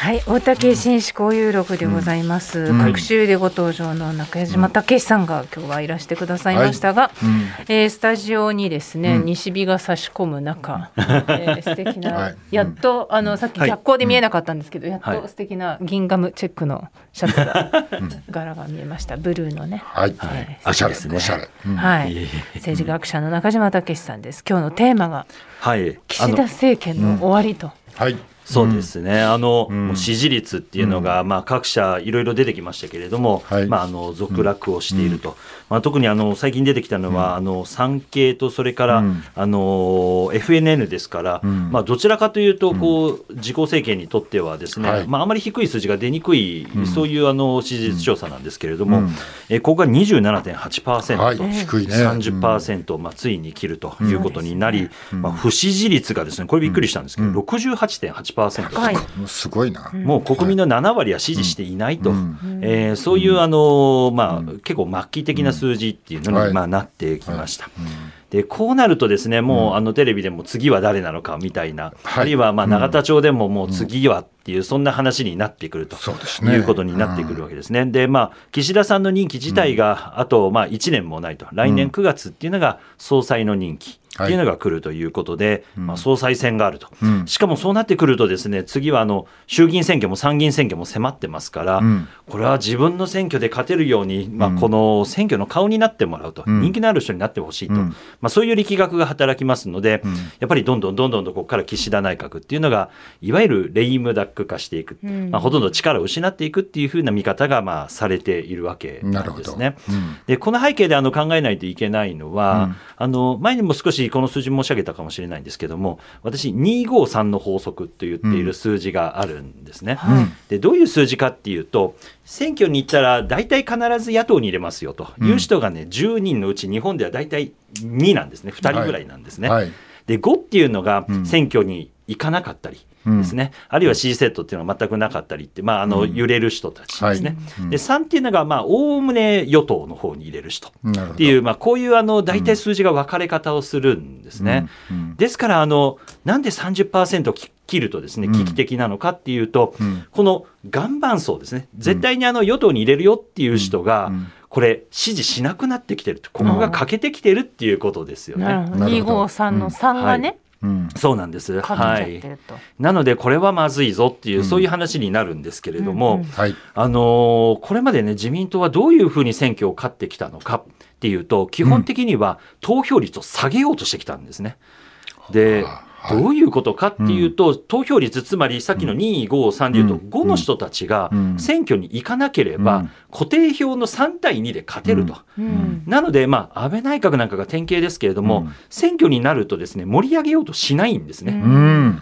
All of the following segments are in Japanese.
はい、大竹新思考有録でございます。うん。各週でご登場の中島武さんが今日はいらしてくださいましたが、うん。えースタジオにですね、うん。西日が差し込む中、えー 素敵な、はい。やっとあのさっきはい。逆光で見えなかったんですけど、やっはい。と素敵な銀ガムチェックのシャツが、柄が見えました。ブルーのね。はい、はい。おしゃれですね。おしゃれ、うん。はい。政治学者の中島武さんです。今日のテーマがはい。あ岸田の政権の終わりと。はいそうですね、あの、うん。支持率っていうのが、まあ、各社いろいろ出てきましたけれども、はい。まあ、あの続落をしていると、まあ、特にあの最近出てきたのは、あの産経とそれから、うん。あの FNN ですから、うん。まあ、どちらかというとこう、自公政権にとってはですね、はい。まあ、あまり低い数字が出にくい、うん。そういうあの支持率調査なんですけれども、うん。えここが27.8%。はい。低いね。30%をまあついに切るということになり、うん。まあ、不支持率がですねこれびっくりしたんですけど、うん。68.8%、すごいな、もう国民の7割は支持していないと、うん。えーそういうあの、まあうん。結構末期的な数字っていうのに、はいまあ、なってきました。うん。でこうなるとですねもう、うん。あのテレビでも次は誰なのかみたいな、はい。あるいはまあうん。永田町でももう次はっていう、そんな話になってくると。そうですね。いうことになってくるわけですね。で、まあ、岸田さんの任期自体が、あと、まあ、1年もないと。来年9月っていうのが、総裁の任期っていうのが来るということで、うん。まあ、総裁選があると。うん。しかもそうなってくるとですね、次は、あの、衆議院選挙も参議院選挙も迫ってますから、うん。これは自分の選挙で勝てるように、まあ、うん。この選挙の顔になってもらうと、うん。人気のある人になってほしいと、うん。まあ、そういう力学が働きますので、うん。やっぱりどんどんどんどんとここから岸田内閣っていうのが、いわゆるレイムダック化していく、うん。まあ、ほとんど力を失っていくっていうふうな見方がまあされているわけなんですね。うん。でこの背景であの考えないといけないのは、うん。あの前にも少しこの数字申し上げたかもしれないんですけども私253の法則と言っている数字があるんですね。はい。でどういう数字かっていうと選挙に行ったら大体必ず野党に入れますよと。いう人がね、10人のうち日本では大体2なんですね。2人ぐらいなんですね。はい。で5っていうのがうん。選挙に行かなかったりですね、あるいは C セットっていうのは全くなかったりって、まあ、あのうん。揺れる人たちですね。はい。うん。で3っていうのがまあおおむね与党の方に入れる人っていう、まあ、こういうあの大体数字が分かれ方をするんですね。うん。ですからあのなんで30%き切るとですねうん。危機的なのかっていうと、うん。この岩盤層ですね絶対にあの与党に入れるよっていう人が、うん。これ支持しなくなってきてるとここが欠けてきてるっていうことですよね。なるほど。なる二ほど。五三の三がね、うんそうなんです。かはい。なのでこれはまずいぞっていう、うんそういう話になるんですけれども、うんうんはいあのーこれまでね自民党はどういうふうに選挙を勝ってきたのかっていうと基本的には投票率を下げようとしてきたんですね。ではあどういうことかっていうと、投票率つまりさっきの2、5、3でいうと、うん。5の人たちがうん。選挙に行かなければ、うん。固定票の3対2で勝てると。うん。なので、まあ、安倍内閣なんかが典型ですけれども、うん。選挙になるとですね盛り上げようとしないんですね。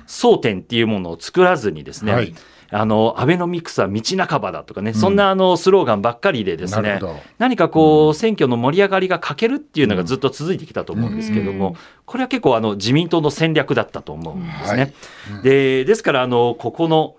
争点っていうものを作らずにですね、はいあのアベノミクスは道半ばだとかね、そんなあのスローガンばっかりでですね何かこう、選挙の盛り上がりが欠けるっていうのがずっと続いてきたと思うんですけれども、うん。これは結構あの自民党の戦略だったと思うんですね。はい。でですからあのここの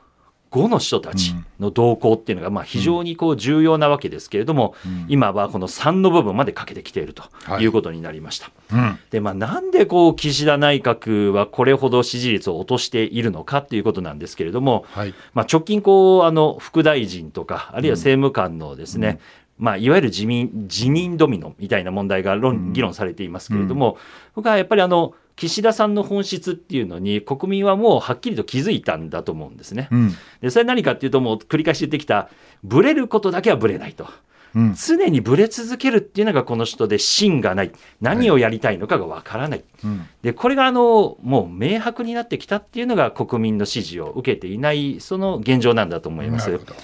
5の人たちの動向っていうのがまあ非常にこう重要なわけですけれども、うん。今はこの3の部分まで欠けてきているとはい。いうことになりました。うん。でまあ、なんでこう岸田内閣はこれほど支持率を落としているのかということなんですけれども、はい。まあ、直近こうあの副大臣とかあるいは政務官のですね、まあ、いわゆる自民辞任ドミノみたいな問題が論、うん。議論されていますけれども、僕はやっぱりあの岸田さんの本質っていうのに国民はもうはっきりと気づいたんだと思うんですね。うんでそれは何かっていうともう繰り返し言ってきたブレることだけはブレないと。うん。常にブレ続けるっていうのがこの人で芯がない。何をやりたいのかがわからない、うん。でこれがあのもう明白になってきたっていうのが国民の支持を受けていないその現状なんだと思います。なるほ。ど。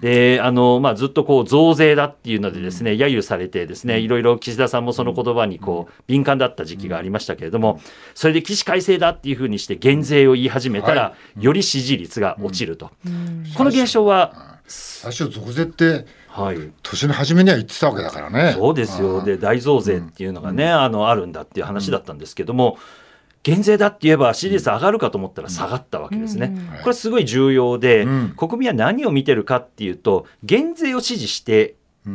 であの、まあ、ずっとこう増税だっていうのでですね、揶揄されてですねいろいろ岸田さんもその言葉にこう敏感だった時期がありましたけれどもそれで起死回生だっていうふうにして減税を言い始めたら、はより支持率が落ちると、うん。この現象は、最初増税ってはい、年の初めには言ってたわけだからね。そうですよ。で、大増税っていうのがね、あの、あるんだっていう話だったんですけども、減税だって言えば支持率上がるかと思ったら下がったわけですね。うん。これすごい重要で、うん。国民は何を見てるかっていうと、減税を支持して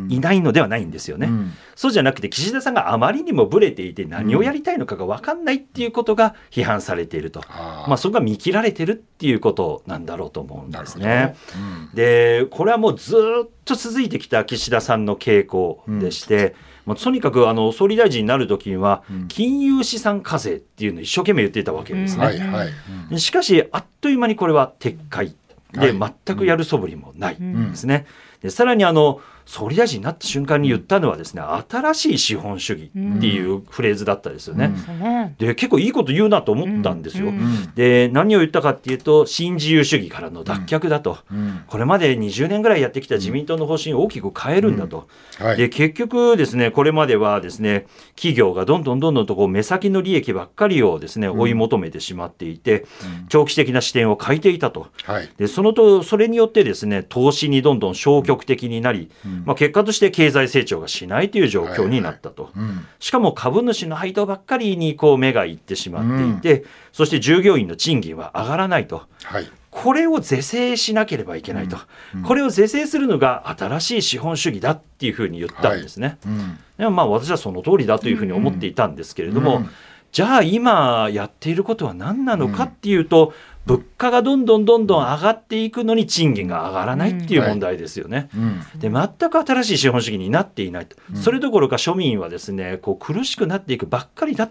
いないのではないんですよね。うん。そうじゃなくて岸田さんがあまりにもブレていて何をやりたいのかが分かんないっていうことが批判されていると、あー。まあ、そこが見切られてるっていうことなんだろうと思うんです。ね。うん。でこれはもうずっと続いてきた岸田さんの傾向でして、もうとにかくあの総理大臣になる時にはうん。金融資産課税っていうのを一生懸命言っていたわけですね。はいはい。うん。しかしあっという間にこれは撤回。ではい。全くやる素振りもないうんですね。でさらにあの総理大臣になった瞬間に言ったのはですね新しい資本主義っていうフレーズだったですよね。で結構いいこと言うなと思ったんですよ。で何を言ったかっていうと新自由主義からの脱却だと。うん。これまで20年ぐらいやってきた自民党の方針を大きく変えるんだと、はい。で結局ですねこれまではですね企業がどんどんどんどんとこう目先の利益ばっかりをですね追い求めてしまっていて、長期的な視点を欠いていたと。はい。でそのとそれによってですね投資にどんどん消極的になり、うんまあ、結果として経済成長がしないという状況になったと。うん。しかも株主の配当ばっかりにこう目がいってしまっていて、そして従業員の賃金は上がらないと。はい。これを是正しなければいけないと、うん。これを是正するのが新しい資本主義だっていうふうに言ったんですね。うん。でもまあ私はその通りだというふうに思っていたん。ですけれども、うんじゃあ今やっていることは何なのかっていうと、物価がどんどんどんどん上がっていくのに賃金が上がらないっていう問題ですよね。うんで全く新しい資本主義になっていないと、それどころか庶民はですねこう苦しくなっていくばっかりだ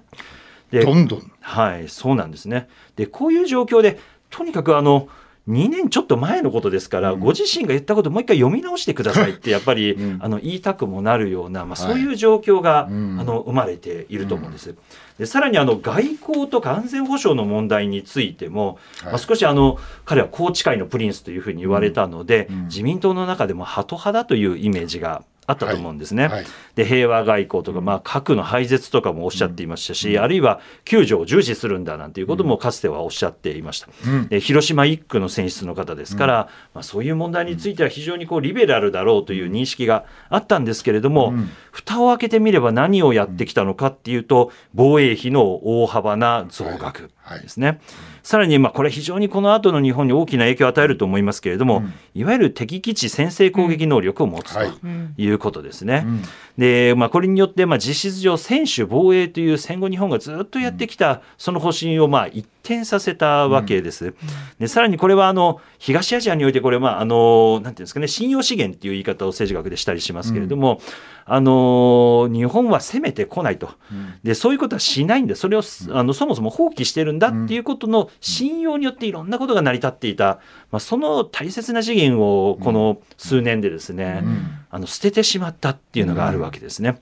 でどんどん。はい、そうなんですね。で、こういう状況で、とにかくあの、2年ちょっと前のことですから、ご自身が言ったことをもう一回読み直してくださいって、やっぱり、うん。あの言いたくもなるような、まあ、はい。そういう状況が、うん。あの生まれていると思うんです。でさらにあの外交とか安全保障の問題についても、はい。まあ、少しあの彼は宏池会のプリンスというふうに言われたので、うん。自民党の中でもハト派だというイメージがあったと思うんですね。はい。で平和外交とか、まあ、核の廃絶とかもおっしゃっていましたし、あるいは救助を重視するんだなんていうこともかつてはおっしゃっていました。うん。で広島一区の選出の方ですから、まあ、そういう問題については非常にこうリベラルだろうという認識があったんですけれども、うん。蓋を開けてみれば何をやってきたのかっていうと防衛費の大幅な増額。はいですね。さらにまあこれ非常にこの後の日本に大きな影響を与えると思いますけれども、うんいわゆる敵基地先制攻撃能力を持つとはいうことですね。うんで、まあ、これによって、まあ、実質上、専守防衛という戦後日本がずっとやってきた、その方針をまあ一転させたわけです。でさらにこれはあの東アジアにおいて、これ、まあ、あのなんていうんですかね、信用資源っていう言い方を政治学でしたりしますけれども、あの日本は攻めてこないと。でそういうことはしないんだそれをすあのそもそも放棄してるんだっていうことの信用によっていろんなことが成り立っていた、まあ、その大切な資源をこの数年でですね、うん。あの捨ててしまったっていうのがあるわけですね。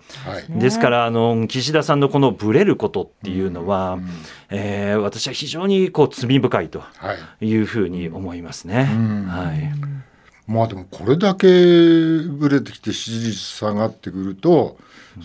ですからあの岸田さんのこのブレることっていうのは、うん。えー私は非常にこう罪深いとはい。いうふうに思いますね。うんはい、まあでもこれだけぶれてきて支持率下がってくると、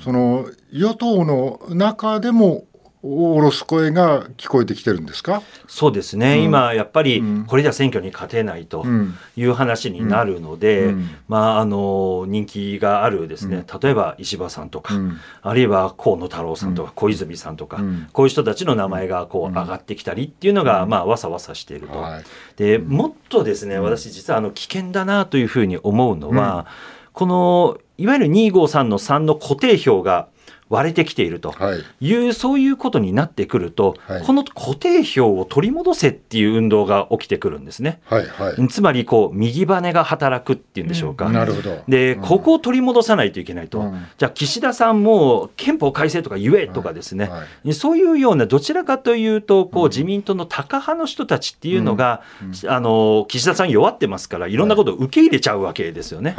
その与党の中でもおろす声が聞こえてきてるんですか？そうですね、うん。今やっぱりうん。これじゃ選挙に勝てないとうん。いう話になるので、うん。まあ、あの人気があるですね、例えば石破さんとか、うん。あるいは河野太郎さんとか小泉さんとか、うん。こういう人たちの名前がこう上がってきたりっていうのが、まあ、わさわさしていると。はい。でもっとですね、私実はあの危険だなというふうに思うのは、このいわゆる253の3の固定票が割れてきているとはい。いう、そういうことになってくると、はいこの固定票を取り戻せっていう運動が起きてくるんですね。はい。はい。つまりこう右バネが働くっていうんでしょうか。なるほど。で、うんここを取り戻さないといけないと、うんじゃあ岸田さんも憲法改正とか言えとかですね、はいそういうようなどちらかというとこう自民党のタカ派の人たちっていうのが、あの岸田さん弱ってますからいろんなことを受け入れちゃうわけですよね。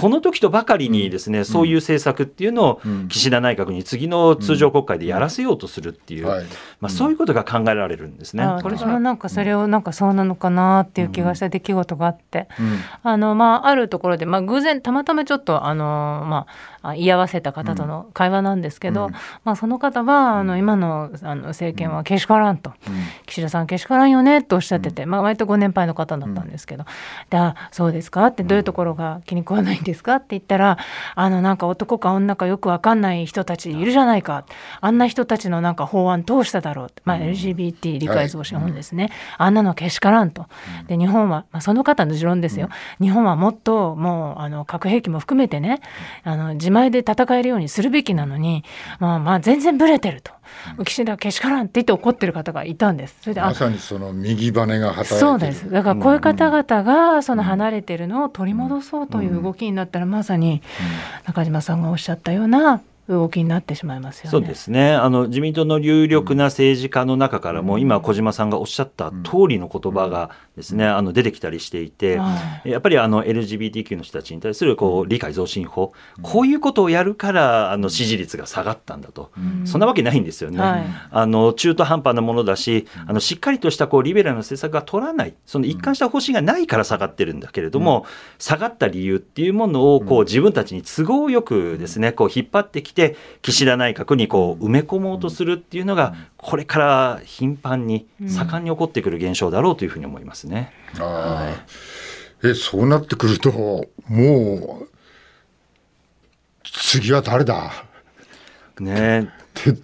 この時とばかりにですね、そういう政策っていうのをうん岸田内閣に次の通常国会でやらせようとするっていう、はい。まあ、そういうことが考えられるんですね。あこれが私もなんかそれをなんかそうなのかなっていう気がした出来事があって、うん。あのまああるところでまあ偶然たまたまちょっとあのまああ居合わせた方との会話なんですけど、うん。まあその方はあの今のあの政権はけしからんと、岸田さんけしからんよねとおっしゃってて、まあ割とご年配の方だったんですけど、であそうですかってどういうところが気に食わないんですかって言ったらあのなんか男か女かよくわかんない人たちちいるじゃないか。あんな人たちのなんか法案通しただろう、まあ、LGBT 理解増進法ですね、あんなのけしからんと。で日本は、まあ、その方の持論ですよ、日本はもっともうあの核兵器も含めてねあの自前で戦えるようにするべきなのに、まあ、まあ全然ブレてると。岸田けしからんって言って怒ってる方がいたんです。それでまさにその右バネが働いてそうです。だからこういう方々がその離れてるのを取り戻そうという動きになったらまさに中島さんがおっしゃったような動きになってしまいますよね。そうですね。あの自民党の有力な政治家の中からも、今小島さんがおっしゃった通りの言葉がですね、あの出てきたりしていて、やっぱりあの LGBTQ の人たちに対するこう理解増進法、こういうことをやるからあの支持率が下がったんだと、そんなわけないんですよね。はい、あの中途半端なものだし、あのしっかりとしたこうリベラルな政策が取らない、その一貫した方針がないから下がってるん。だけれども、下がった理由っていうものをこう自分たちに都合よくですね、こう引っ張ってきて岸田内閣にこう埋め込もうとするっていうのがこれから頻繁に盛んに起こってくる現象だろうというふうに思いますね。あはい、えそうなってくるともう次は誰だ？ね。で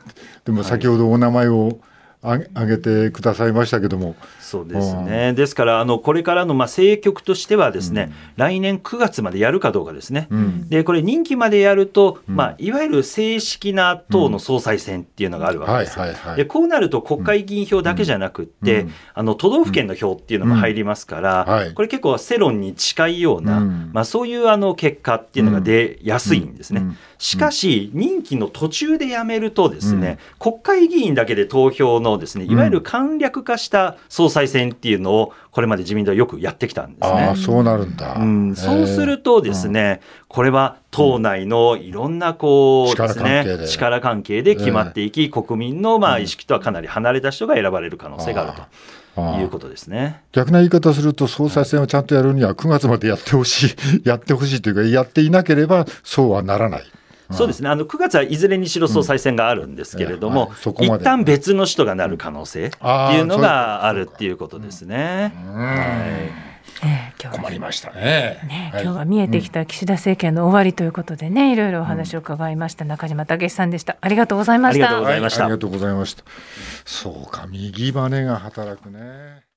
でも先ほどお名前を挙げてくださいましたけども、そうですね、ですからあのこれからのまあ政局としてはですね、うん、来年9月までやるかどうかですね、うん、でこれ任期までやると、うん、まあ、いわゆる正式な党の総裁選っていうのがあるわけですでこうなると国会議員票だけじゃなくって、あの都道府県の票っていうのも入りますから、はい、これ結構世論に近いような、まあ、そういうあの結果っていうのが出やすいんですね。しかし任期の途中で辞めるとですね、国会議員だけで投票のですねいわゆる簡略化した総裁裁選っていうのをこれまで自民党はよくやってきたんですね。あそうなるんだ、うん、そうするとですね、これは党内のいろんなこうですね、力関係で。決まっていき、国民のまあ意識とはかなり離れた人が選ばれる可能性があると。いうことですね。逆な言い方すると、総裁選をちゃんとやるには、9月までやってほしい、やってほしいというか、やっていなければそうはならない。そうですね。あの9月はいずれにしろ総裁選があるんですけれども、うんはい、一旦別の人がなる可能性っていうのがあるっていうことですね。えー、困りましたね。ね、今日は見えてきた岸田政権の終わりということでね、いろいろお話を伺いました、中島武さんでした。ありがとうございました。ありがとうございました、ありがとうございました。そうか右バネが働くね